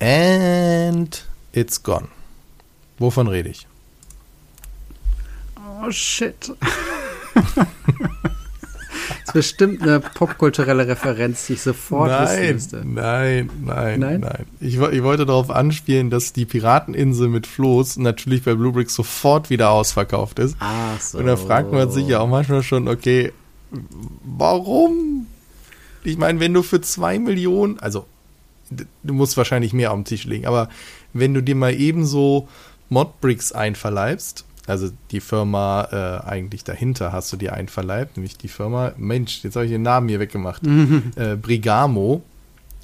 And it's gone. Wovon rede ich? Oh shit. Das ist bestimmt eine popkulturelle Referenz, die ich sofort nein, wissen müsste. Nein, nein, nein, nein. Ich, ich, wollte darauf anspielen, dass die Pirateninsel mit Floß natürlich bei Bluebricks sofort wieder ausverkauft ist. Ach so. Und da fragt man sich ja auch manchmal schon, okay, warum? Ich meine, wenn du für zwei Millionen, also du musst wahrscheinlich mehr auf den Tisch legen, aber wenn du dir mal ebenso Modbricks einverleibst, also die Firma äh, eigentlich dahinter hast du dir einverleibt, nämlich die Firma, Mensch, jetzt habe ich den Namen hier weggemacht, mhm. äh, Brigamo,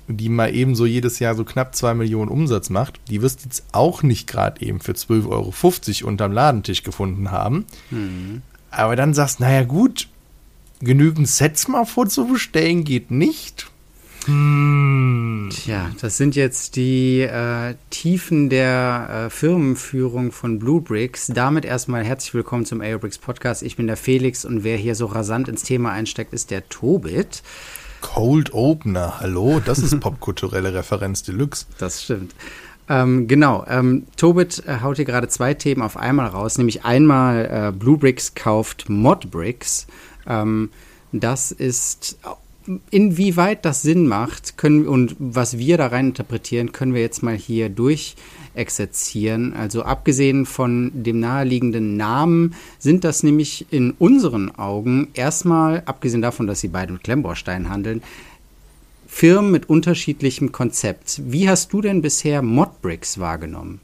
die mal ebenso jedes Jahr so knapp zwei Millionen Umsatz macht, die wirst du jetzt auch nicht gerade eben für 12,50 Euro unterm Ladentisch gefunden haben. Mhm. Aber dann sagst, naja gut, genügend Sets mal vorzubestellen geht nicht. Hm. Tja, das sind jetzt die äh, Tiefen der äh, Firmenführung von Bluebricks. Damit erstmal herzlich willkommen zum Aerobricks Podcast. Ich bin der Felix und wer hier so rasant ins Thema einsteckt, ist der Tobit. Cold Opener, hallo, das ist popkulturelle Referenz Deluxe. Das stimmt. Ähm, genau, ähm, Tobit äh, haut hier gerade zwei Themen auf einmal raus, nämlich einmal äh, Bluebricks kauft Modbricks. Ähm, das ist inwieweit das Sinn macht können und was wir da rein interpretieren, können wir jetzt mal hier durchexerzieren. Also abgesehen von dem naheliegenden Namen sind das nämlich in unseren Augen erstmal, abgesehen davon, dass sie beide mit Klemmbausteinen handeln, Firmen mit unterschiedlichem Konzept. Wie hast du denn bisher Modbricks wahrgenommen?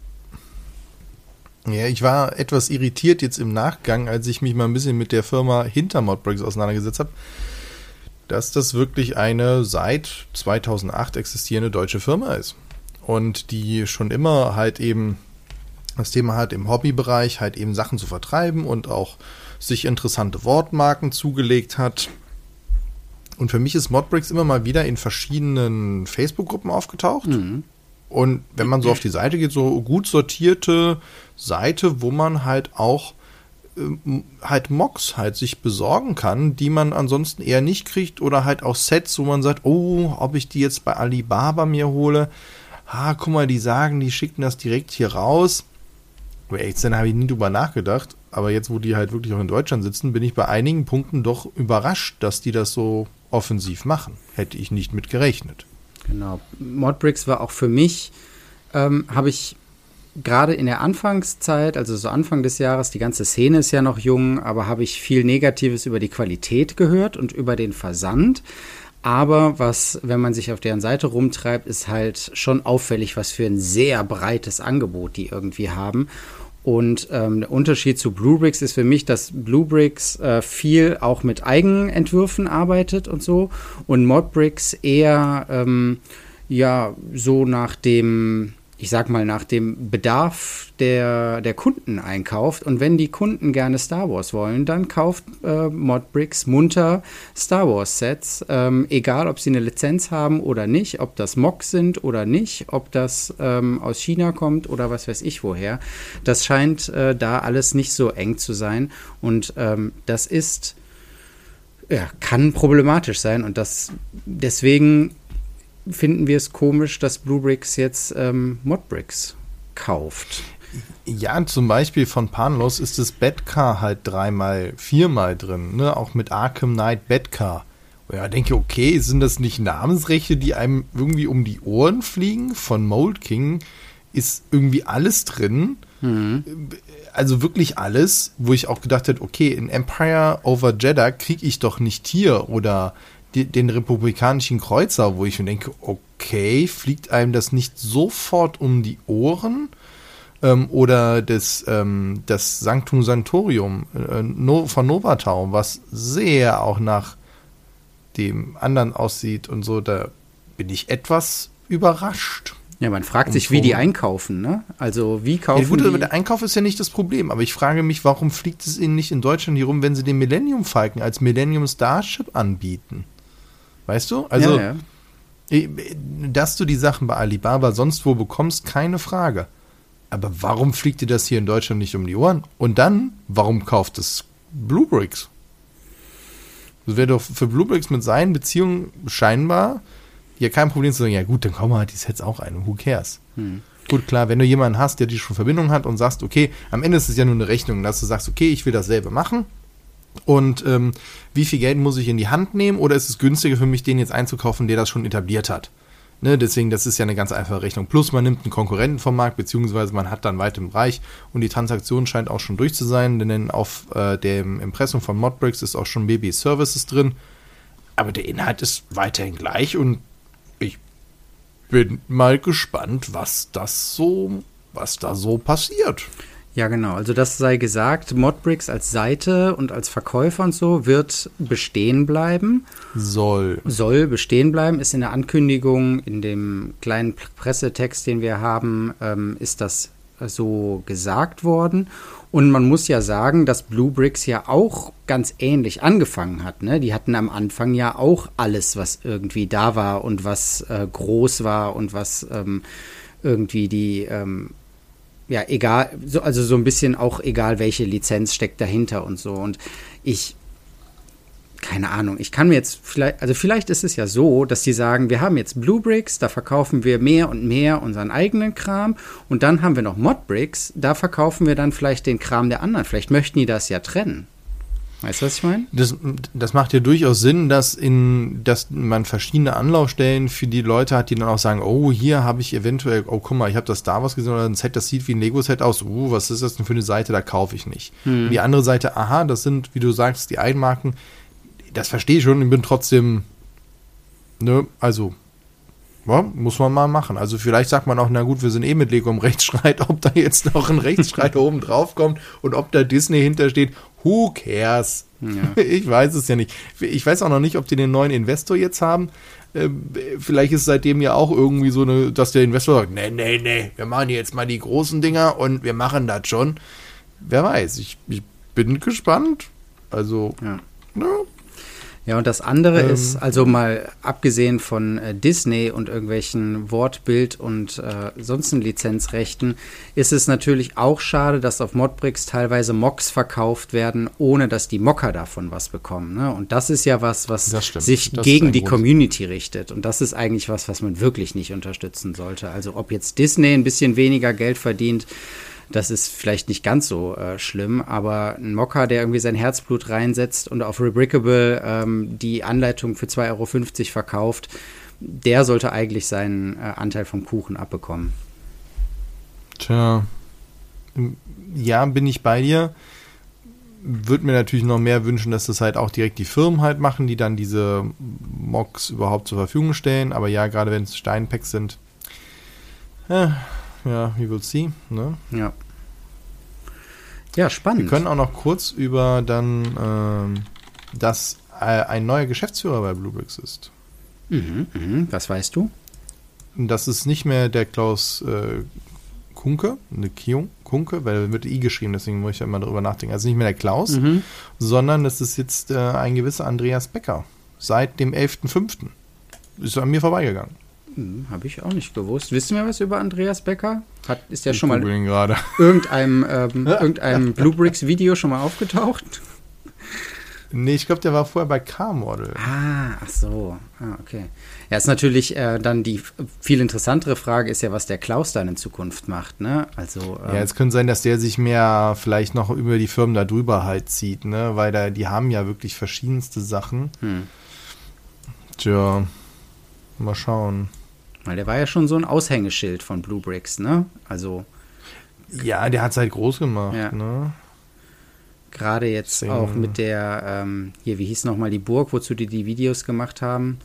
Ja, ich war etwas irritiert jetzt im Nachgang, als ich mich mal ein bisschen mit der Firma hinter Modbricks auseinandergesetzt habe dass das wirklich eine seit 2008 existierende deutsche Firma ist. Und die schon immer halt eben das Thema hat, im Hobbybereich halt eben Sachen zu vertreiben und auch sich interessante Wortmarken zugelegt hat. Und für mich ist Modbricks immer mal wieder in verschiedenen Facebook-Gruppen aufgetaucht. Mhm. Und wenn man so auf die Seite geht, so gut sortierte Seite, wo man halt auch halt Mocks halt sich besorgen kann, die man ansonsten eher nicht kriegt oder halt auch Sets, wo man sagt, oh, ob ich die jetzt bei Alibaba mir hole. Ah, guck mal, die sagen, die schicken das direkt hier raus. Echt, dann habe ich nie drüber nachgedacht. Aber jetzt, wo die halt wirklich auch in Deutschland sitzen, bin ich bei einigen Punkten doch überrascht, dass die das so offensiv machen. Hätte ich nicht mit gerechnet. Genau. Modbricks war auch für mich, ähm, habe ich gerade in der Anfangszeit, also so Anfang des Jahres, die ganze Szene ist ja noch jung, aber habe ich viel Negatives über die Qualität gehört und über den Versand. Aber was, wenn man sich auf deren Seite rumtreibt, ist halt schon auffällig, was für ein sehr breites Angebot die irgendwie haben. Und ähm, der Unterschied zu Bluebricks ist für mich, dass Bluebricks äh, viel auch mit Eigenentwürfen arbeitet und so und Modbricks eher ähm, ja so nach dem ich sag mal, nach dem Bedarf der, der Kunden einkauft. Und wenn die Kunden gerne Star Wars wollen, dann kauft äh, Modbricks munter Star Wars Sets. Ähm, egal, ob sie eine Lizenz haben oder nicht, ob das Mocks sind oder nicht, ob das ähm, aus China kommt oder was weiß ich woher. Das scheint äh, da alles nicht so eng zu sein. Und ähm, das ist, ja, kann problematisch sein. Und das deswegen finden wir es komisch, dass Bluebricks jetzt ähm, Modbricks kauft. Ja, zum Beispiel von Panlos ist das Bedcar halt dreimal, viermal drin, ne? Auch mit Arkham Knight Bedcar. Ja, denke, okay, sind das nicht Namensrechte, die einem irgendwie um die Ohren fliegen? Von Mold King ist irgendwie alles drin. Mhm. Also wirklich alles, wo ich auch gedacht hätte, okay, in Empire over Jeddah kriege ich doch nicht hier oder die, den republikanischen Kreuzer, wo ich mir denke, okay, fliegt einem das nicht sofort um die Ohren? Ähm, oder das, ähm, das Sanctum Sanctorium äh, no, von Novatau, was sehr auch nach dem anderen aussieht und so, da bin ich etwas überrascht. Ja, man fragt sich, wie die einkaufen, ne? Also wie kaufen ja, gut, die? Der Einkauf ist ja nicht das Problem, aber ich frage mich, warum fliegt es ihnen nicht in Deutschland hier rum, wenn sie den Millennium Falcon als Millennium Starship anbieten? Weißt du? Also, ja, ja. dass du die Sachen bei Alibaba sonst wo bekommst, keine Frage. Aber warum fliegt dir das hier in Deutschland nicht um die Ohren? Und dann, warum kauft es Bluebricks? Das wäre doch für Bluebricks mit seinen Beziehungen scheinbar ja kein Problem zu sagen, ja gut, dann kommen wir halt die Sets auch ein, who cares? Hm. Gut, klar, wenn du jemanden hast, der die schon Verbindung hat und sagst, okay, am Ende ist es ja nur eine Rechnung, dass du sagst, okay, ich will dasselbe machen. Und ähm, wie viel Geld muss ich in die Hand nehmen? Oder ist es günstiger für mich, den jetzt einzukaufen, der das schon etabliert hat? Ne, deswegen, das ist ja eine ganz einfache Rechnung. Plus, man nimmt einen Konkurrenten vom Markt, beziehungsweise man hat dann weit im Bereich und die Transaktion scheint auch schon durch zu sein, denn auf äh, dem Impressum von Modbricks ist auch schon BB Services drin. Aber der Inhalt ist weiterhin gleich und ich bin mal gespannt, was das so, was da so passiert. Ja, genau. Also das sei gesagt, Modbricks als Seite und als Verkäufer und so wird bestehen bleiben. Soll. Soll bestehen bleiben, ist in der Ankündigung, in dem kleinen Pressetext, den wir haben, ähm, ist das so gesagt worden. Und man muss ja sagen, dass Bluebricks ja auch ganz ähnlich angefangen hat. Ne? Die hatten am Anfang ja auch alles, was irgendwie da war und was äh, groß war und was ähm, irgendwie die ähm, ja, egal, so, also so ein bisschen auch egal, welche Lizenz steckt dahinter und so. Und ich, keine Ahnung, ich kann mir jetzt vielleicht, also vielleicht ist es ja so, dass die sagen, wir haben jetzt Bluebricks, da verkaufen wir mehr und mehr unseren eigenen Kram und dann haben wir noch Modbricks, da verkaufen wir dann vielleicht den Kram der anderen. Vielleicht möchten die das ja trennen. Weißt du, was ich meine? Das, das macht ja durchaus Sinn, dass, in, dass man verschiedene Anlaufstellen für die Leute hat, die dann auch sagen, oh, hier habe ich eventuell, oh, guck mal, ich habe das Star Wars gesehen oder ein Set, das sieht wie ein Lego-Set aus. Uh, was ist das denn für eine Seite, da kaufe ich nicht. Hm. Die andere Seite, aha, das sind, wie du sagst, die Eigenmarken. Das verstehe ich schon und bin trotzdem, ne, also ja, muss man mal machen. Also vielleicht sagt man auch, na gut, wir sind eh mit Lego im Rechtsstreit, ob da jetzt noch ein Rechtsstreit oben drauf kommt und ob da Disney hintersteht. Who cares? Ja. Ich weiß es ja nicht. Ich weiß auch noch nicht, ob die den neuen Investor jetzt haben. Ähm, vielleicht ist seitdem ja auch irgendwie so eine, dass der Investor sagt, nee, nee, nee, wir machen jetzt mal die großen Dinger und wir machen das schon. Wer weiß, ich, ich bin gespannt. Also, ja. Ne? Ja, und das andere ähm, ist, also mal abgesehen von äh, Disney und irgendwelchen Wortbild- und äh, sonstigen Lizenzrechten, ist es natürlich auch schade, dass auf Modbricks teilweise Mocks verkauft werden, ohne dass die Mocker davon was bekommen. Ne? Und das ist ja was, was sich das gegen die Community richtet. Und das ist eigentlich was, was man wirklich nicht unterstützen sollte. Also ob jetzt Disney ein bisschen weniger Geld verdient, das ist vielleicht nicht ganz so äh, schlimm, aber ein Mocker, der irgendwie sein Herzblut reinsetzt und auf Rebrickable ähm, die Anleitung für 2,50 Euro verkauft, der sollte eigentlich seinen äh, Anteil vom Kuchen abbekommen. Tja, ja, bin ich bei dir. Würde mir natürlich noch mehr wünschen, dass das halt auch direkt die Firmen halt machen, die dann diese Mocks überhaupt zur Verfügung stellen. Aber ja, gerade wenn es Steinpacks sind, äh, ja, we will see. Ne? Ja. Ja, spannend. Wir können auch noch kurz über dann, ähm, dass äh, ein neuer Geschäftsführer bei Bluebricks ist. Mhm, mhm. Was weißt du? Das ist nicht mehr der Klaus äh, Kunke, eine Kion, Kunke, weil er wird I geschrieben, deswegen muss ich ja immer darüber nachdenken. Also nicht mehr der Klaus, mhm. sondern das ist jetzt äh, ein gewisser Andreas Becker. Seit dem 11.05. Ist an mir vorbeigegangen. Hm, Habe ich auch nicht gewusst. Wissen wir was über Andreas Becker? Hat, ist der ich schon mal in irgendeinem, ähm, irgendeinem Bluebricks-Video schon mal aufgetaucht? Nee, ich glaube, der war vorher bei K-Model. Ah, ach so. Ah, okay. Ja, ist natürlich äh, dann die viel interessantere Frage ist ja, was der Klaus dann in Zukunft macht, ne? Also. Ähm, ja, es könnte sein, dass der sich mehr vielleicht noch über die Firmen da drüber halt zieht, ne? Weil da, die haben ja wirklich verschiedenste Sachen. Hm. Tja, mal schauen. Weil der war ja schon so ein Aushängeschild von Blue Bricks, ne? Also. Ja, der hat es halt groß gemacht, ja. ne? Gerade jetzt Deswegen. auch mit der, ähm, hier, wie hieß nochmal die Burg, wozu die die Videos gemacht haben.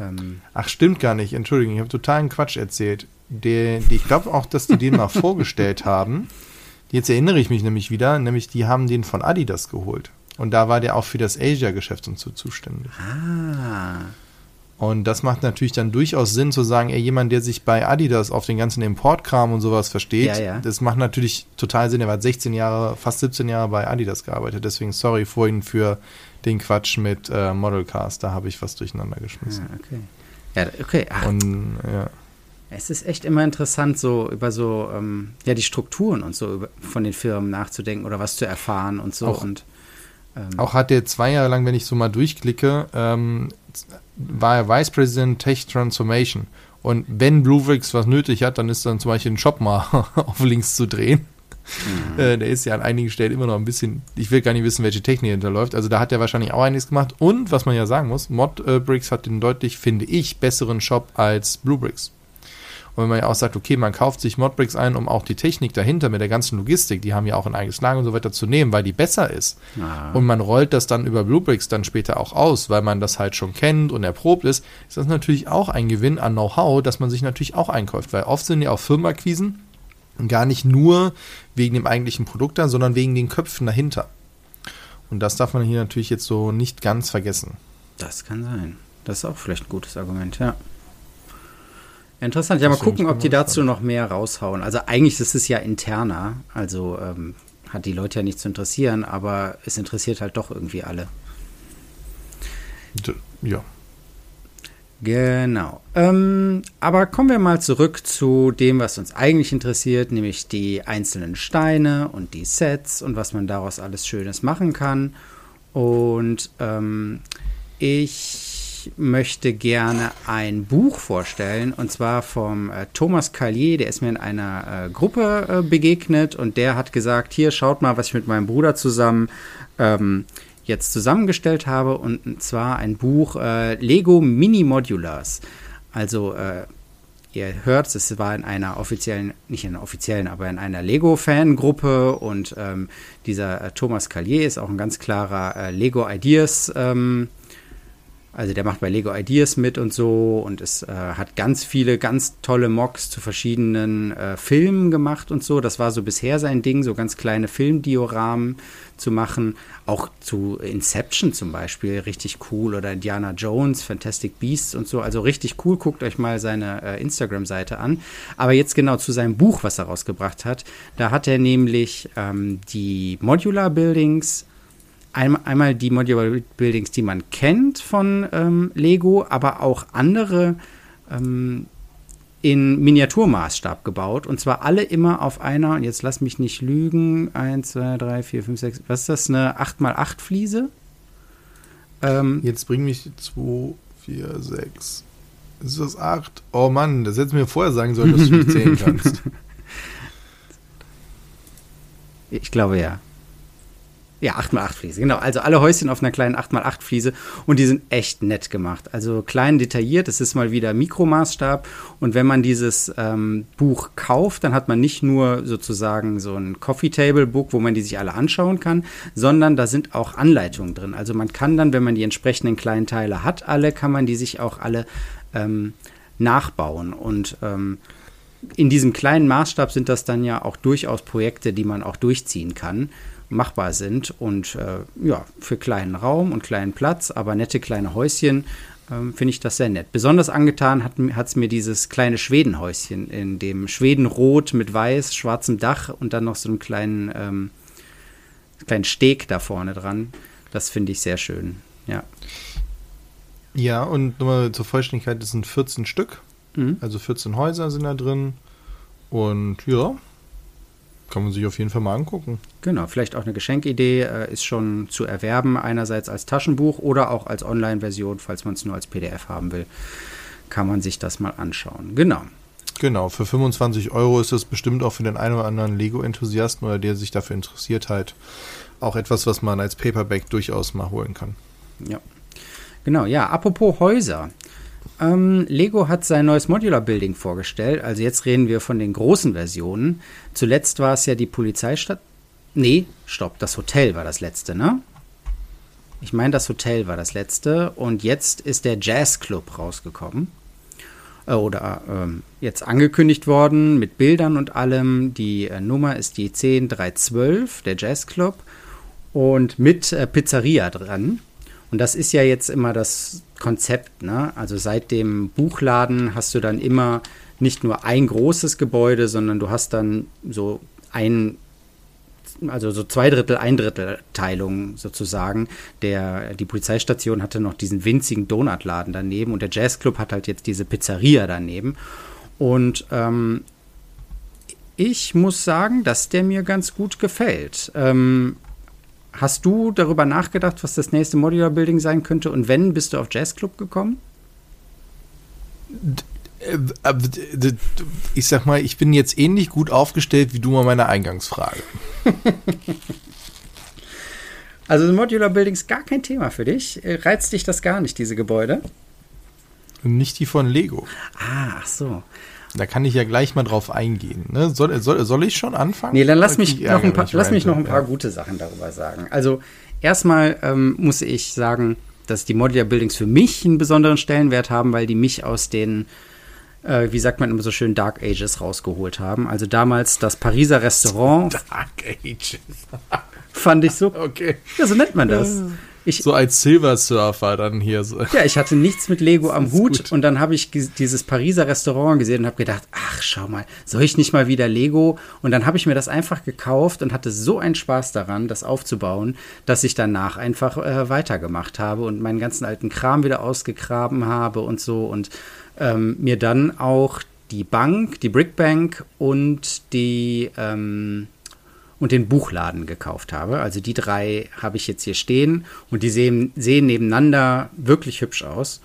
Ähm, Ach, stimmt gar nicht. Entschuldigung, ich habe totalen Quatsch erzählt. Die, ich glaube auch, dass die den mal vorgestellt haben. Jetzt erinnere ich mich nämlich wieder, nämlich die haben den von Adidas geholt. Und da war der auch für das Asia-Geschäft und so zuständig. Ah. Und das macht natürlich dann durchaus Sinn zu sagen, ey, jemand, der sich bei Adidas auf den ganzen Importkram und sowas versteht, ja, ja. das macht natürlich total Sinn. Er hat 16 Jahre, fast 17 Jahre bei Adidas gearbeitet. Deswegen sorry vorhin für den Quatsch mit äh, Modelcast. Da habe ich was durcheinander geschmissen. Ja, okay. Ja, okay. Ach. Und, ja. Es ist echt immer interessant, so über so, ähm, ja, die Strukturen und so über, von den Firmen nachzudenken oder was zu erfahren und so. Auch, und, ähm, auch hat der zwei Jahre lang, wenn ich so mal durchklicke, ähm, war er Vice President Tech Transformation. Und wenn Bluebricks was nötig hat, dann ist dann zum Beispiel ein Shop mal auf links zu drehen. Mhm. Äh, der ist ja an einigen Stellen immer noch ein bisschen, ich will gar nicht wissen, welche Technik hinterläuft. Also da hat er wahrscheinlich auch einiges gemacht. Und was man ja sagen muss, Modbricks hat den deutlich, finde ich, besseren Shop als Bluebricks. Und wenn man ja auch sagt, okay, man kauft sich Modbricks ein, um auch die Technik dahinter mit der ganzen Logistik, die haben ja auch ein eigenes Lager und so weiter zu nehmen, weil die besser ist. Ah. Und man rollt das dann über Bluebricks dann später auch aus, weil man das halt schon kennt und erprobt ist, ist das natürlich auch ein Gewinn an Know-how, dass man sich natürlich auch einkauft. Weil oft sind ja auch Firmenakquisen gar nicht nur wegen dem eigentlichen Produkt da, sondern wegen den Köpfen dahinter. Und das darf man hier natürlich jetzt so nicht ganz vergessen. Das kann sein. Das ist auch vielleicht ein gutes Argument, ja. Interessant. Ja, mal gucken, ob die dazu noch mehr raushauen. Also eigentlich ist es ja interner. Also ähm, hat die Leute ja nicht zu interessieren, aber es interessiert halt doch irgendwie alle. Ja. Genau. Ähm, aber kommen wir mal zurück zu dem, was uns eigentlich interessiert, nämlich die einzelnen Steine und die Sets und was man daraus alles Schönes machen kann. Und ähm, ich möchte gerne ein Buch vorstellen und zwar vom äh, Thomas Callier, der ist mir in einer äh, Gruppe äh, begegnet und der hat gesagt, hier schaut mal, was ich mit meinem Bruder zusammen ähm, jetzt zusammengestellt habe. Und zwar ein Buch äh, Lego Mini Modulars. Also äh, ihr hört, es war in einer offiziellen, nicht in einer offiziellen, aber in einer Lego-Fangruppe. Und ähm, dieser äh, Thomas Callier ist auch ein ganz klarer Lego Ideas ähm, also der macht bei Lego Ideas mit und so und es äh, hat ganz viele ganz tolle Mocks zu verschiedenen äh, Filmen gemacht und so. Das war so bisher sein Ding, so ganz kleine Filmdioramen zu machen. Auch zu Inception zum Beispiel, richtig cool. Oder Indiana Jones, Fantastic Beasts und so. Also richtig cool. Guckt euch mal seine äh, Instagram-Seite an. Aber jetzt genau zu seinem Buch, was er rausgebracht hat. Da hat er nämlich ähm, die Modular Buildings einmal die Modular Buildings, die man kennt von ähm, Lego, aber auch andere ähm, in Miniaturmaßstab gebaut. Und zwar alle immer auf einer, und jetzt lass mich nicht lügen, 1, 2, 3, 4, 5, 6, was ist das, eine 8x8 Fliese? Ähm, jetzt bring mich 2, 4, 6. Ist das 8? Oh Mann, das hättest du mir vorher sagen sollen, dass du nicht zählen kannst. Ich glaube ja. Ja, 8x8 Fliese, genau. Also alle Häuschen auf einer kleinen 8x8 Fliese und die sind echt nett gemacht. Also klein detailliert, es ist mal wieder Mikromaßstab und wenn man dieses ähm, Buch kauft, dann hat man nicht nur sozusagen so ein Coffee Table Book, wo man die sich alle anschauen kann, sondern da sind auch Anleitungen drin. Also man kann dann, wenn man die entsprechenden kleinen Teile hat, alle, kann man die sich auch alle ähm, nachbauen und ähm, in diesem kleinen Maßstab sind das dann ja auch durchaus Projekte, die man auch durchziehen kann machbar sind und äh, ja, für kleinen Raum und kleinen Platz, aber nette kleine Häuschen ähm, finde ich das sehr nett. Besonders angetan hat es mir dieses kleine Schwedenhäuschen in dem Schwedenrot mit weiß, schwarzem Dach und dann noch so einem kleinen, ähm, kleinen Steg da vorne dran. Das finde ich sehr schön, ja. Ja, und nochmal zur Vollständigkeit, das sind 14 Stück. Mhm. Also 14 Häuser sind da drin. Und ja, kann man sich auf jeden Fall mal angucken. Genau, vielleicht auch eine Geschenkidee äh, ist schon zu erwerben, einerseits als Taschenbuch oder auch als Online-Version, falls man es nur als PDF haben will, kann man sich das mal anschauen. Genau. Genau, für 25 Euro ist das bestimmt auch für den einen oder anderen Lego-Enthusiasten oder der sich dafür interessiert halt auch etwas, was man als Paperback durchaus mal holen kann. Ja. Genau, ja, apropos Häuser. Ähm, Lego hat sein neues Modular Building vorgestellt. Also jetzt reden wir von den großen Versionen. Zuletzt war es ja die Polizeistadt. Nee, stopp, das Hotel war das letzte, ne? Ich meine, das Hotel war das letzte. Und jetzt ist der Jazz Club rausgekommen. Äh, oder ähm, jetzt angekündigt worden mit Bildern und allem. Die äh, Nummer ist die 10312, der Jazz Club. Und mit äh, Pizzeria dran. Und das ist ja jetzt immer das Konzept. Ne? Also seit dem Buchladen hast du dann immer nicht nur ein großes Gebäude, sondern du hast dann so ein, also so zwei Drittel, ein Drittel Teilung sozusagen. Der, die Polizeistation hatte noch diesen winzigen Donutladen daneben und der Jazzclub hat halt jetzt diese Pizzeria daneben. Und ähm, ich muss sagen, dass der mir ganz gut gefällt. Ähm, Hast du darüber nachgedacht, was das nächste Modular Building sein könnte? Und wenn, bist du auf Jazzclub gekommen? Ich sag mal, ich bin jetzt ähnlich gut aufgestellt wie du mal meine Eingangsfrage. also Modular Building ist gar kein Thema für dich. Reizt dich das gar nicht, diese Gebäude? Nicht die von Lego. Ah, ach so. Da kann ich ja gleich mal drauf eingehen. Ne? Soll, soll, soll ich schon anfangen? Nee, dann lass mich, noch ein, paar, lass mich noch ein paar ja. gute Sachen darüber sagen. Also erstmal ähm, muss ich sagen, dass die Modular Buildings für mich einen besonderen Stellenwert haben, weil die mich aus den, äh, wie sagt man immer so schön, Dark Ages rausgeholt haben. Also damals das Pariser Restaurant. Dark Ages. fand ich so. Okay. Ja, so nennt man das. Ich, so als Silver Surfer dann hier so. Ja, ich hatte nichts mit Lego am Hut gut. und dann habe ich dieses Pariser Restaurant gesehen und habe gedacht, ach, schau mal, soll ich nicht mal wieder Lego? Und dann habe ich mir das einfach gekauft und hatte so einen Spaß daran, das aufzubauen, dass ich danach einfach äh, weitergemacht habe und meinen ganzen alten Kram wieder ausgegraben habe und so und ähm, mir dann auch die Bank, die Brickbank und die ähm, und den Buchladen gekauft habe. Also die drei habe ich jetzt hier stehen und die sehen, sehen nebeneinander wirklich hübsch aus.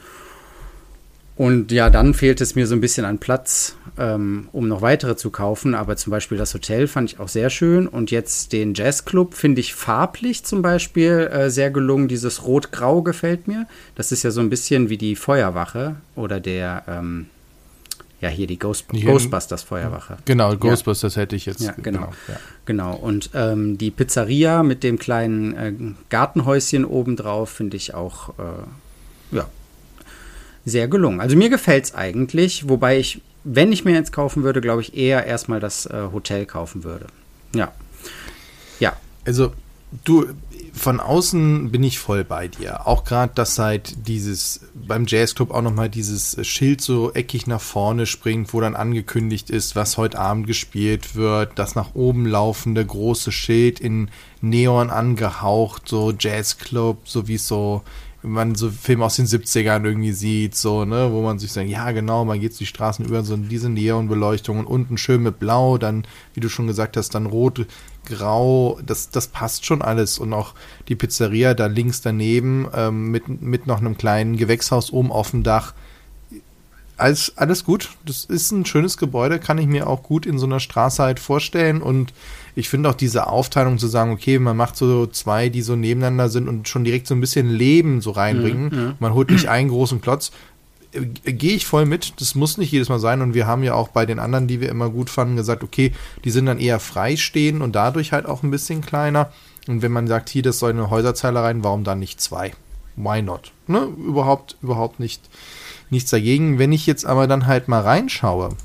Und ja, dann fehlt es mir so ein bisschen an Platz, ähm, um noch weitere zu kaufen. Aber zum Beispiel das Hotel fand ich auch sehr schön. Und jetzt den Jazzclub finde ich farblich zum Beispiel äh, sehr gelungen. Dieses Rot-Grau gefällt mir. Das ist ja so ein bisschen wie die Feuerwache oder der, ähm, ja, hier die Ghost hier Ghostbusters Feuerwache. Genau, Ghostbusters ja. hätte ich jetzt. Ja, genau. Genau, ja. genau. Und ähm, die Pizzeria mit dem kleinen äh, Gartenhäuschen obendrauf finde ich auch, äh, ja, sehr gelungen. Also mir gefällt es eigentlich, wobei ich, wenn ich mir jetzt kaufen würde, glaube ich, eher erstmal das äh, Hotel kaufen würde. Ja. Ja. Also, du, von außen bin ich voll bei dir. Auch gerade, dass seit dieses beim Jazzclub auch nochmal dieses Schild so eckig nach vorne springt, wo dann angekündigt ist, was heute Abend gespielt wird. Das nach oben laufende große Schild in Neon angehaucht, so Jazzclub, so wie so man so Filme aus den 70ern irgendwie sieht, so, ne, wo man sich sagt, ja, genau, man geht die Straßen über, so diese Neonbeleuchtung und unten schön mit Blau, dann, wie du schon gesagt hast, dann rot, grau, das, das passt schon alles. Und auch die Pizzeria da links daneben, ähm, mit, mit noch einem kleinen Gewächshaus oben auf dem Dach. Alles, alles gut. Das ist ein schönes Gebäude, kann ich mir auch gut in so einer Straße halt vorstellen und ich finde auch diese Aufteilung zu sagen, okay, man macht so zwei, die so nebeneinander sind und schon direkt so ein bisschen Leben so reinbringen. Mhm, ja. Man holt nicht einen großen Klotz. Äh, gehe ich voll mit. Das muss nicht jedes Mal sein. Und wir haben ja auch bei den anderen, die wir immer gut fanden, gesagt, okay, die sind dann eher freistehend und dadurch halt auch ein bisschen kleiner. Und wenn man sagt, hier, das soll eine Häuserzeile rein, warum dann nicht zwei? Why not? Ne? Überhaupt, überhaupt nicht, nichts dagegen. Wenn ich jetzt aber dann halt mal reinschaue,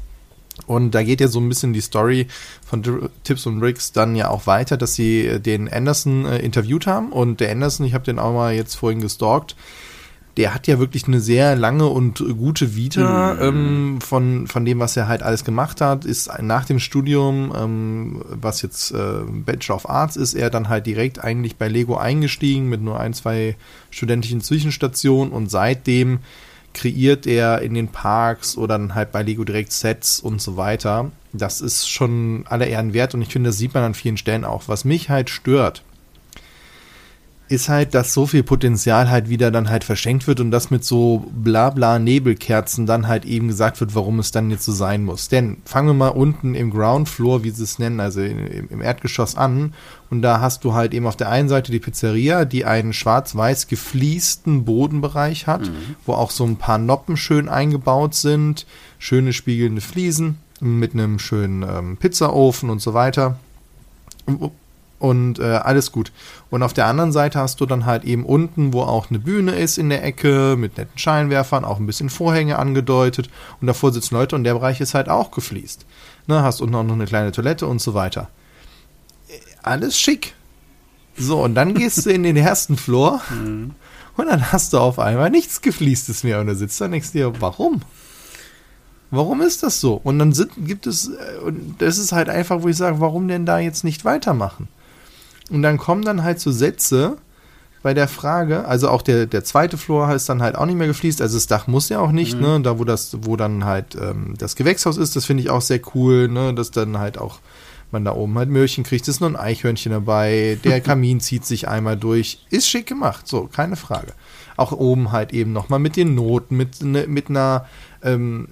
und da geht ja so ein bisschen die Story von Tips und Bricks dann ja auch weiter, dass sie äh, den Anderson äh, interviewt haben. Und der Anderson, ich habe den auch mal jetzt vorhin gestalkt, der hat ja wirklich eine sehr lange und gute Vita mhm. ähm, von, von dem, was er halt alles gemacht hat. Ist nach dem Studium, ähm, was jetzt äh, Bachelor of Arts ist, er dann halt direkt eigentlich bei Lego eingestiegen mit nur ein, zwei studentischen Zwischenstationen und seitdem kreiert er in den Parks oder dann halt bei Lego direkt Sets und so weiter. Das ist schon aller Ehren wert und ich finde, das sieht man an vielen Stellen auch. Was mich halt stört, ist halt, dass so viel Potenzial halt wieder dann halt verschenkt wird und das mit so blabla Nebelkerzen dann halt eben gesagt wird, warum es dann jetzt so sein muss. Denn fangen wir mal unten im Ground Floor, wie sie es nennen, also im Erdgeschoss an und da hast du halt eben auf der einen Seite die Pizzeria, die einen schwarz-weiß gefliesten Bodenbereich hat, mhm. wo auch so ein paar Noppen schön eingebaut sind, schöne spiegelnde Fliesen mit einem schönen ähm, Pizzaofen und so weiter und äh, alles gut. Und auf der anderen Seite hast du dann halt eben unten, wo auch eine Bühne ist in der Ecke mit netten Scheinwerfern, auch ein bisschen Vorhänge angedeutet und davor sitzen Leute und der Bereich ist halt auch gefliest. Ne, hast unten auch noch eine kleine Toilette und so weiter. Alles schick. So, und dann gehst du in den ersten Floor mhm. und dann hast du auf einmal nichts gefliestes mehr und da sitzt da und denkst dir, warum? Warum ist das so? Und dann sind, gibt es, äh, und das ist halt einfach, wo ich sage, warum denn da jetzt nicht weitermachen? Und dann kommen dann halt so Sätze bei der Frage, also auch der, der zweite Floor ist dann halt auch nicht mehr gefliest, also das Dach muss ja auch nicht, mhm. ne, da wo das, wo dann halt ähm, das Gewächshaus ist, das finde ich auch sehr cool, ne, dass dann halt auch man da oben halt Möhrchen kriegt, ist nur ein Eichhörnchen dabei, der Kamin zieht sich einmal durch, ist schick gemacht, so, keine Frage. Auch oben halt eben nochmal mit den Noten, mit, ne, mit einer, ähm,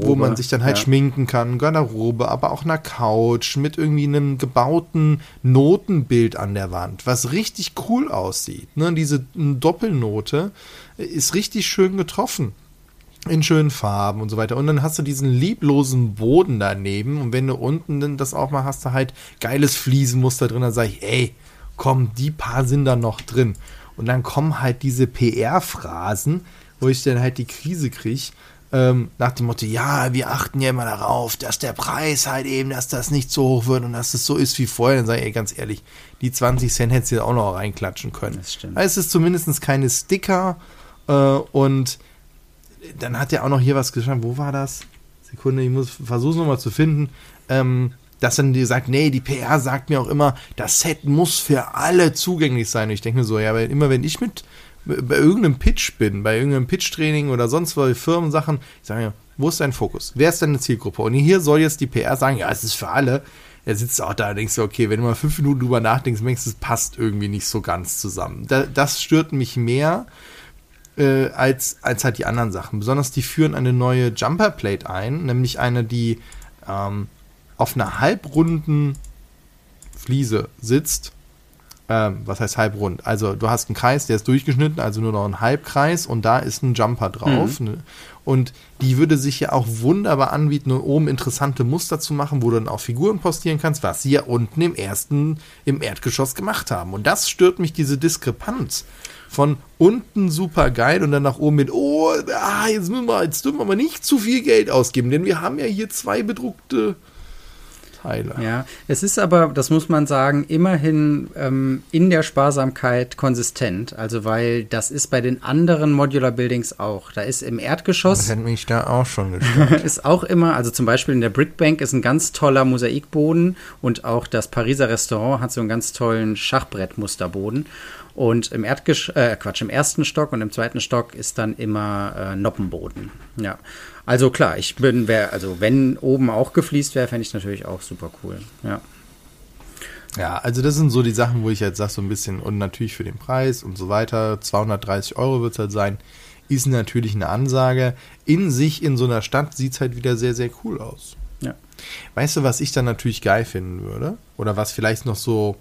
wo man sich dann halt ja. schminken kann, Garderobe, aber auch einer Couch mit irgendwie einem gebauten Notenbild an der Wand, was richtig cool aussieht. Ne? Diese Doppelnote ist richtig schön getroffen in schönen Farben und so weiter. Und dann hast du diesen lieblosen Boden daneben. Und wenn du unten dann das auch mal hast, du halt geiles Fliesenmuster drin, dann sag ich, ey, komm, die paar sind da noch drin. Und dann kommen halt diese PR-Phrasen, wo ich dann halt die Krise kriege. Ähm, nach dem Motto, ja, wir achten ja immer darauf, dass der Preis halt eben, dass das nicht so hoch wird und dass es so ist wie vorher. Dann sage ich, ey, ganz ehrlich, die 20 Cent hättest du auch noch reinklatschen können. Das stimmt. Es ist zumindest keine Sticker äh, und dann hat er auch noch hier was geschrieben. Wo war das? Sekunde, ich muss versuchen nochmal zu finden. Ähm, dass dann die sagt, nee, die PR sagt mir auch immer, das Set muss für alle zugänglich sein. Und ich denke mir so, ja, weil immer wenn ich mit bei irgendeinem Pitch bin, bei irgendeinem Pitch-Training oder sonst was, Firmensachen, ich sage mir, wo ist dein Fokus? Wer ist deine Zielgruppe? Und hier soll jetzt die PR sagen, ja, es ist für alle. Er sitzt auch da und denkst du, okay, wenn du mal fünf Minuten drüber nachdenkst, merkst du, es passt irgendwie nicht so ganz zusammen. das stört mich mehr, äh, als, als halt die anderen Sachen. Besonders die führen eine neue Jumper Plate ein, nämlich eine, die ähm, auf einer halbrunden Fliese sitzt. Ähm, was heißt halbrund? Also du hast einen Kreis, der ist durchgeschnitten, also nur noch ein Halbkreis und da ist ein Jumper drauf. Mhm. Ne? Und die würde sich ja auch wunderbar anbieten, um oben interessante Muster zu machen, wo du dann auch Figuren postieren kannst, was sie ja unten im ersten, im Erdgeschoss gemacht haben. Und das stört mich, diese Diskrepanz von unten super geil und dann nach oben mit, oh, ah, jetzt, müssen wir, jetzt dürfen wir aber nicht zu viel Geld ausgeben, denn wir haben ja hier zwei bedruckte Teile. Ja, es ist aber, das muss man sagen, immerhin ähm, in der Sparsamkeit konsistent. Also, weil das ist bei den anderen Modular Buildings auch. Da ist im Erdgeschoss. Das hätte mich da auch schon gestört. ist auch immer, also zum Beispiel in der Brickbank ist ein ganz toller Mosaikboden und auch das Pariser Restaurant hat so einen ganz tollen Schachbrettmusterboden. Und im Erdgesch äh, Quatsch, im ersten Stock und im zweiten Stock ist dann immer äh, Noppenboden. Ja. Also klar, ich bin, wär, also wenn oben auch gefliest wäre, fände ich natürlich auch super cool. Ja. Ja, also das sind so die Sachen, wo ich jetzt sage, so ein bisschen, und natürlich für den Preis und so weiter, 230 Euro wird es halt sein, ist natürlich eine Ansage. In sich, in so einer Stadt, sieht es halt wieder sehr, sehr cool aus. Ja. Weißt du, was ich dann natürlich geil finden würde? Oder was vielleicht noch so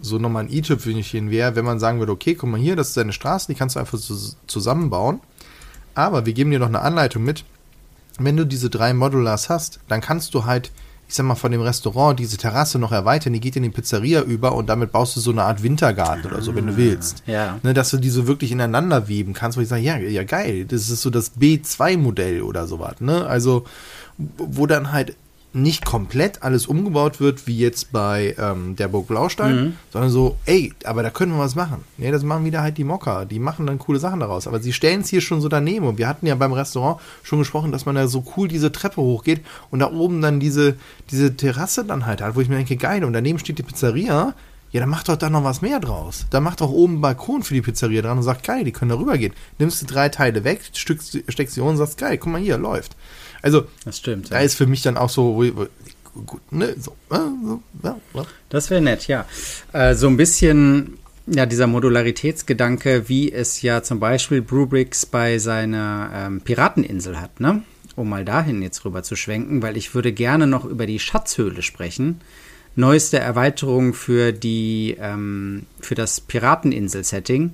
so nochmal ein i-Tüpfelchen wäre, wenn man sagen würde, okay, guck mal hier, das ist deine Straße, die kannst du einfach zusammenbauen. Aber wir geben dir noch eine Anleitung mit. Wenn du diese drei Modulars hast, dann kannst du halt, ich sag mal, von dem Restaurant diese Terrasse noch erweitern, die geht in die Pizzeria über und damit baust du so eine Art Wintergarten oder so, wenn du willst. Ja. Ne, dass du die so wirklich ineinander weben kannst, wo ich sage, ja, ja, geil, das ist so das B2-Modell oder sowas, ne? Also, wo dann halt nicht komplett alles umgebaut wird, wie jetzt bei ähm, der Burg Blaustein, mhm. sondern so, ey, aber da können wir was machen. Nee, das machen wieder halt die Mocker. Die machen dann coole Sachen daraus. Aber sie stellen es hier schon so daneben. Und wir hatten ja beim Restaurant schon gesprochen, dass man da so cool diese Treppe hochgeht und da oben dann diese, diese Terrasse dann halt hat, wo ich mir denke, geil, und daneben steht die Pizzeria. Ja, dann mach doch da noch was mehr draus. Dann mach doch oben einen Balkon für die Pizzeria dran und sag, geil, die können da rübergehen. Nimmst du drei Teile weg, steckst sie um und sagst, geil, guck mal hier, läuft. Also, das stimmt. Da ja. ist für mich dann auch so, gut, ne, so, ja, ja. Das wäre nett, ja. Äh, so ein bisschen, ja, dieser Modularitätsgedanke, wie es ja zum Beispiel Brubrix bei seiner ähm, Pirateninsel hat, ne? Um mal dahin jetzt rüber zu schwenken, weil ich würde gerne noch über die Schatzhöhle sprechen. Neueste Erweiterung für die, ähm, für das Pirateninsel-Setting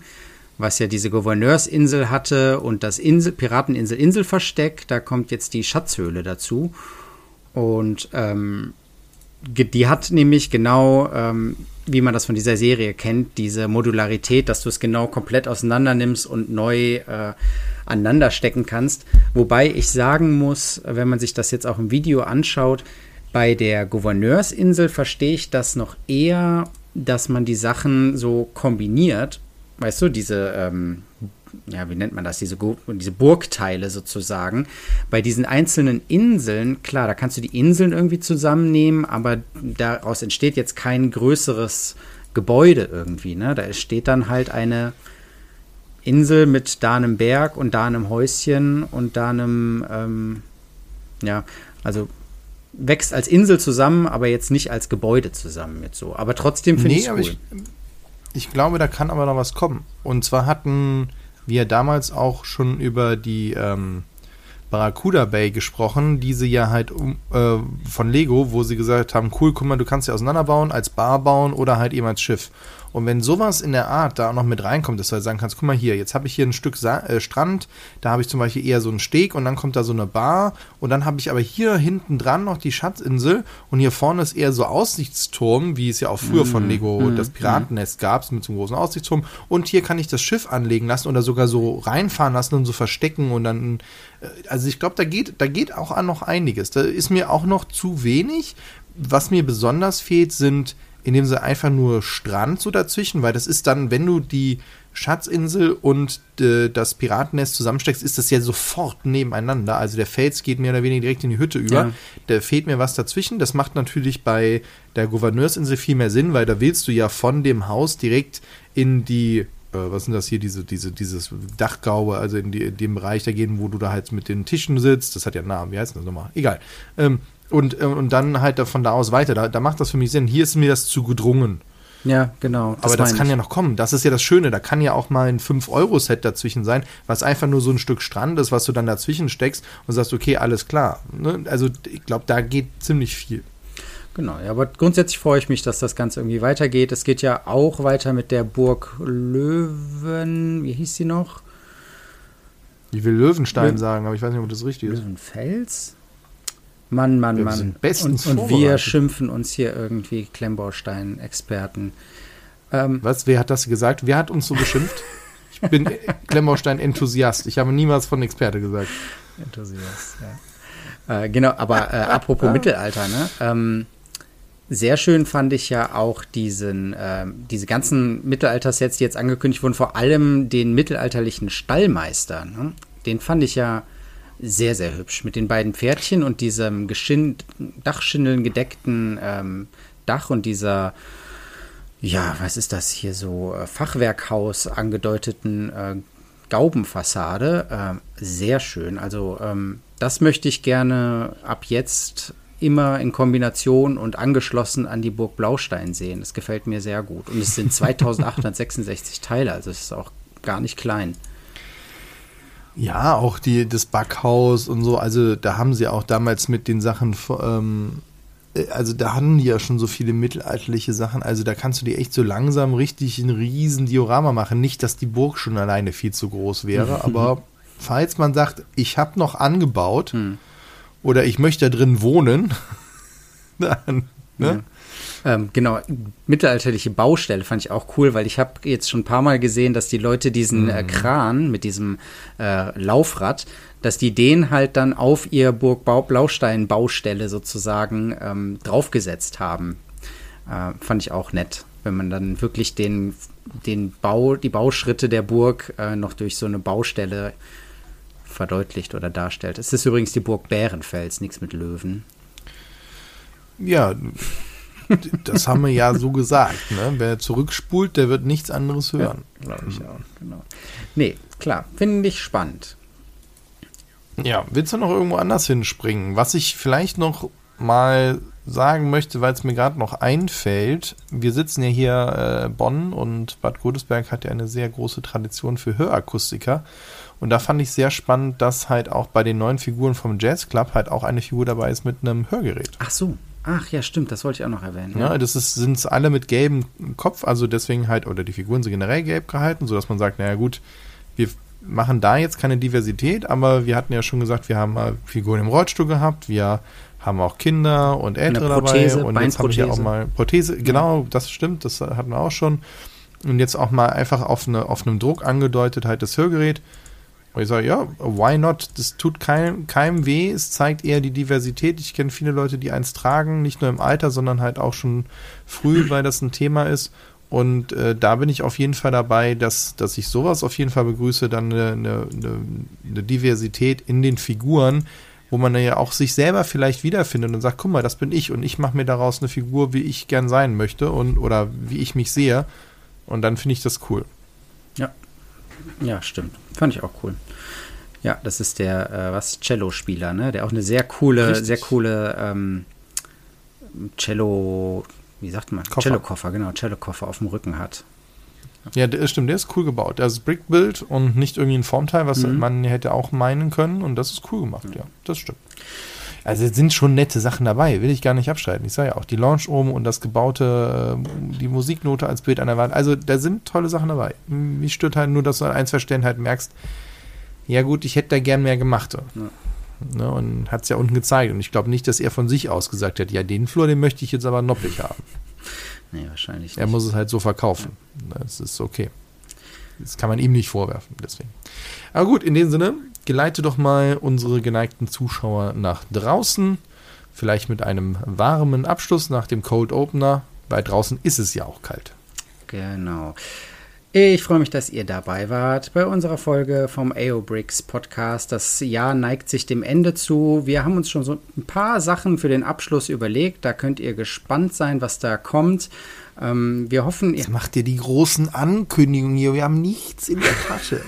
was ja diese Gouverneursinsel hatte und das Insel, Pirateninsel Inselversteck. Da kommt jetzt die Schatzhöhle dazu. Und ähm, die hat nämlich genau, ähm, wie man das von dieser Serie kennt, diese Modularität, dass du es genau komplett auseinander nimmst und neu äh, aneinander stecken kannst. Wobei ich sagen muss, wenn man sich das jetzt auch im Video anschaut, bei der Gouverneursinsel verstehe ich das noch eher, dass man die Sachen so kombiniert weißt du, diese, ähm, ja, wie nennt man das, diese, diese Burgteile sozusagen. Bei diesen einzelnen Inseln, klar, da kannst du die Inseln irgendwie zusammennehmen, aber daraus entsteht jetzt kein größeres Gebäude irgendwie, ne? Da steht dann halt eine Insel mit da einem Berg und da einem Häuschen und da einem, ähm, ja, also wächst als Insel zusammen, aber jetzt nicht als Gebäude zusammen mit so. Aber trotzdem finde nee, ich cool. Ich, ich glaube, da kann aber noch was kommen. Und zwar hatten wir damals auch schon über die ähm, Barracuda Bay gesprochen, diese ja halt äh, von Lego, wo sie gesagt haben, cool, guck mal, du kannst sie auseinanderbauen, als Bar bauen oder halt eben als Schiff. Und wenn sowas in der Art da auch noch mit reinkommt, dass du halt sagen kannst, guck mal hier, jetzt habe ich hier ein Stück Sa äh, Strand, da habe ich zum Beispiel eher so einen Steg und dann kommt da so eine Bar und dann habe ich aber hier hinten dran noch die Schatzinsel und hier vorne ist eher so Aussichtsturm, wie es ja auch früher von mhm. Lego mm, das Piratennest gab, mit so einem großen Aussichtsturm. Und hier kann ich das Schiff anlegen lassen oder sogar so reinfahren lassen und so verstecken und dann, äh, also ich glaube, da geht, da geht auch noch einiges. Da ist mir auch noch zu wenig. Was mir besonders fehlt, sind indem sie einfach nur Strand so dazwischen, weil das ist dann, wenn du die Schatzinsel und äh, das Piratennest zusammensteckst, ist das ja sofort nebeneinander. Also der Fels geht mehr oder weniger direkt in die Hütte über. Ja. Da fehlt mir was dazwischen. Das macht natürlich bei der Gouverneursinsel viel mehr Sinn, weil da willst du ja von dem Haus direkt in die äh, was sind das hier, diese, diese, dieses Dachgaube, also in, die, in dem Bereich da gehen, wo du da halt mit den Tischen sitzt. Das hat ja einen Namen, wie heißt das nochmal? Egal. Ähm, und, äh, und dann halt von da aus weiter. Da, da macht das für mich Sinn. Hier ist mir das zu gedrungen. Ja, genau. Das Aber das kann ich. ja noch kommen. Das ist ja das Schöne. Da kann ja auch mal ein 5-Euro-Set dazwischen sein, was einfach nur so ein Stück Strand ist, was du dann dazwischen steckst und sagst, okay, alles klar. Ne? Also ich glaube, da geht ziemlich viel. Genau, ja, aber grundsätzlich freue ich mich, dass das Ganze irgendwie weitergeht. Es geht ja auch weiter mit der Burg Löwen. Wie hieß sie noch? Ich will Löwenstein Lö sagen, aber ich weiß nicht, ob das richtig ist. Löwenfels? Mann, Mann, wir Mann. Und, und wir schimpfen uns hier irgendwie Klemmbaustein-Experten. Ähm, Was? Wer hat das gesagt? Wer hat uns so beschimpft? ich bin Klemmbaustein-Enthusiast. Ich habe niemals von Experte gesagt. Enthusiast, ja. Äh, genau, aber äh, apropos Mittelalter, ne? Ähm, sehr schön fand ich ja auch diesen, äh, diese ganzen Mittelaltersets, die jetzt angekündigt wurden, vor allem den mittelalterlichen Stallmeister. Ne? Den fand ich ja sehr, sehr hübsch. Mit den beiden Pferdchen und diesem Geschind Dachschindeln gedeckten ähm, Dach und dieser, ja, was ist das hier so, äh, Fachwerkhaus angedeuteten äh, Gaubenfassade. Äh, sehr schön. Also ähm, das möchte ich gerne ab jetzt immer in Kombination und angeschlossen an die Burg Blaustein sehen. Das gefällt mir sehr gut. Und es sind 2866 Teile, also es ist auch gar nicht klein. Ja, auch die, das Backhaus und so, also da haben sie auch damals mit den Sachen, ähm, äh, also da hatten die ja schon so viele mittelalterliche Sachen, also da kannst du dir echt so langsam richtig ein riesen Diorama machen. Nicht, dass die Burg schon alleine viel zu groß wäre, aber falls man sagt, ich habe noch angebaut hm. oder ich möchte da drin wohnen, dann, ne? Ja. Ähm, genau, mittelalterliche Baustelle fand ich auch cool, weil ich habe jetzt schon ein paar Mal gesehen, dass die Leute diesen mhm. äh, Kran mit diesem äh, Laufrad, dass die den halt dann auf ihr Burg Blaustein-Baustelle sozusagen ähm, draufgesetzt haben. Äh, fand ich auch nett, wenn man dann wirklich den, den Bau, die Bauschritte der Burg äh, noch durch so eine Baustelle verdeutlicht oder darstellt. Es ist übrigens die Burg Bärenfels, nichts mit Löwen. Ja, das haben wir ja so gesagt. Ne? Wer zurückspult, der wird nichts anderes hören. Ja, Glaube ich auch. Genau. Nee, klar, finde ich spannend. Ja, willst du noch irgendwo anders hinspringen? Was ich vielleicht noch mal sagen möchte, weil es mir gerade noch einfällt, wir sitzen ja hier äh, Bonn und Bad Godesberg hat ja eine sehr große Tradition für Hörakustiker. Und da fand ich sehr spannend, dass halt auch bei den neuen Figuren vom Jazz Club halt auch eine Figur dabei ist mit einem Hörgerät. Ach so, Ach ja, stimmt, das wollte ich auch noch erwähnen. Ja, ja das sind alle mit gelbem Kopf, also deswegen halt, oder die Figuren sind generell gelb gehalten, sodass man sagt, naja gut, wir machen da jetzt keine Diversität, aber wir hatten ja schon gesagt, wir haben mal Figuren im Rollstuhl gehabt, wir haben auch Kinder und Ältere Prothese, dabei und jetzt habe ich ja auch mal Prothese, genau, das stimmt, das hatten wir auch schon. Und jetzt auch mal einfach auf, eine, auf einem Druck angedeutet halt das Hörgerät. Und ich sage, ja, why not? Das tut keinem, keinem weh. Es zeigt eher die Diversität. Ich kenne viele Leute, die eins tragen, nicht nur im Alter, sondern halt auch schon früh, weil das ein Thema ist. Und äh, da bin ich auf jeden Fall dabei, dass, dass ich sowas auf jeden Fall begrüße, dann eine, eine, eine Diversität in den Figuren, wo man ja auch sich selber vielleicht wiederfindet und sagt, guck mal, das bin ich und ich mache mir daraus eine Figur, wie ich gern sein möchte und oder wie ich mich sehe. Und dann finde ich das cool. Ja. Stimmt. Fand ich auch cool. Ja, das ist der, äh, was, Cello-Spieler, ne? Der auch eine sehr coole, Richtig. sehr coole ähm, Cello, wie sagt man? Cello-Koffer, genau, Cello-Koffer auf dem Rücken hat. Ja, der, stimmt, der ist cool gebaut. Der ist Brick-Build und nicht irgendwie ein Formteil, was mhm. man hätte auch meinen können. Und das ist cool gemacht, ja, das stimmt. Also es sind schon nette Sachen dabei, will ich gar nicht abstreiten. Ich sage ja auch, die Launch oben und das gebaute, äh, die Musiknote als Bild an der Wand. Also da sind tolle Sachen dabei. Mich stört halt nur, dass du an ein, zwei Stellen halt merkst, ja gut, ich hätte da gern mehr gemacht. Ja. Ne, und hat es ja unten gezeigt. Und ich glaube nicht, dass er von sich aus gesagt hat, ja, den Flur, den möchte ich jetzt aber noppig haben. Nee, wahrscheinlich nicht. Er muss es halt so verkaufen. Das ist okay. Das kann man ihm nicht vorwerfen, deswegen. Aber gut, in dem Sinne, geleite doch mal unsere geneigten Zuschauer nach draußen. Vielleicht mit einem warmen Abschluss nach dem Cold Opener, weil draußen ist es ja auch kalt. Genau. Ich freue mich, dass ihr dabei wart bei unserer Folge vom AO Bricks Podcast. Das Jahr neigt sich dem Ende zu. Wir haben uns schon so ein paar Sachen für den Abschluss überlegt. Da könnt ihr gespannt sein, was da kommt. Ähm, wir hoffen, ihr. Jetzt macht ihr die großen Ankündigungen hier. Wir haben nichts in der Tasche.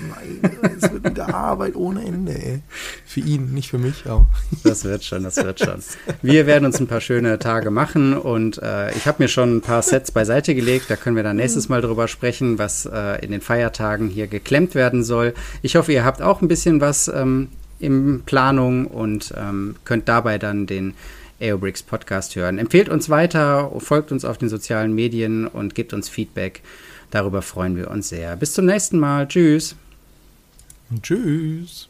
Es wird wieder Arbeit ohne Ende, ey. Für ihn, nicht für mich, aber. Das wird schon, das wird schon. Wir werden uns ein paar schöne Tage machen und äh, ich habe mir schon ein paar Sets beiseite gelegt. Da können wir dann nächstes Mal drüber sprechen, was äh, in den Feiertagen hier geklemmt werden soll. Ich hoffe, ihr habt auch ein bisschen was ähm, in Planung und ähm, könnt dabei dann den Aerobricks Podcast hören. Empfehlt uns weiter, folgt uns auf den sozialen Medien und gebt uns Feedback. Darüber freuen wir uns sehr. Bis zum nächsten Mal. Tschüss. Tschüss.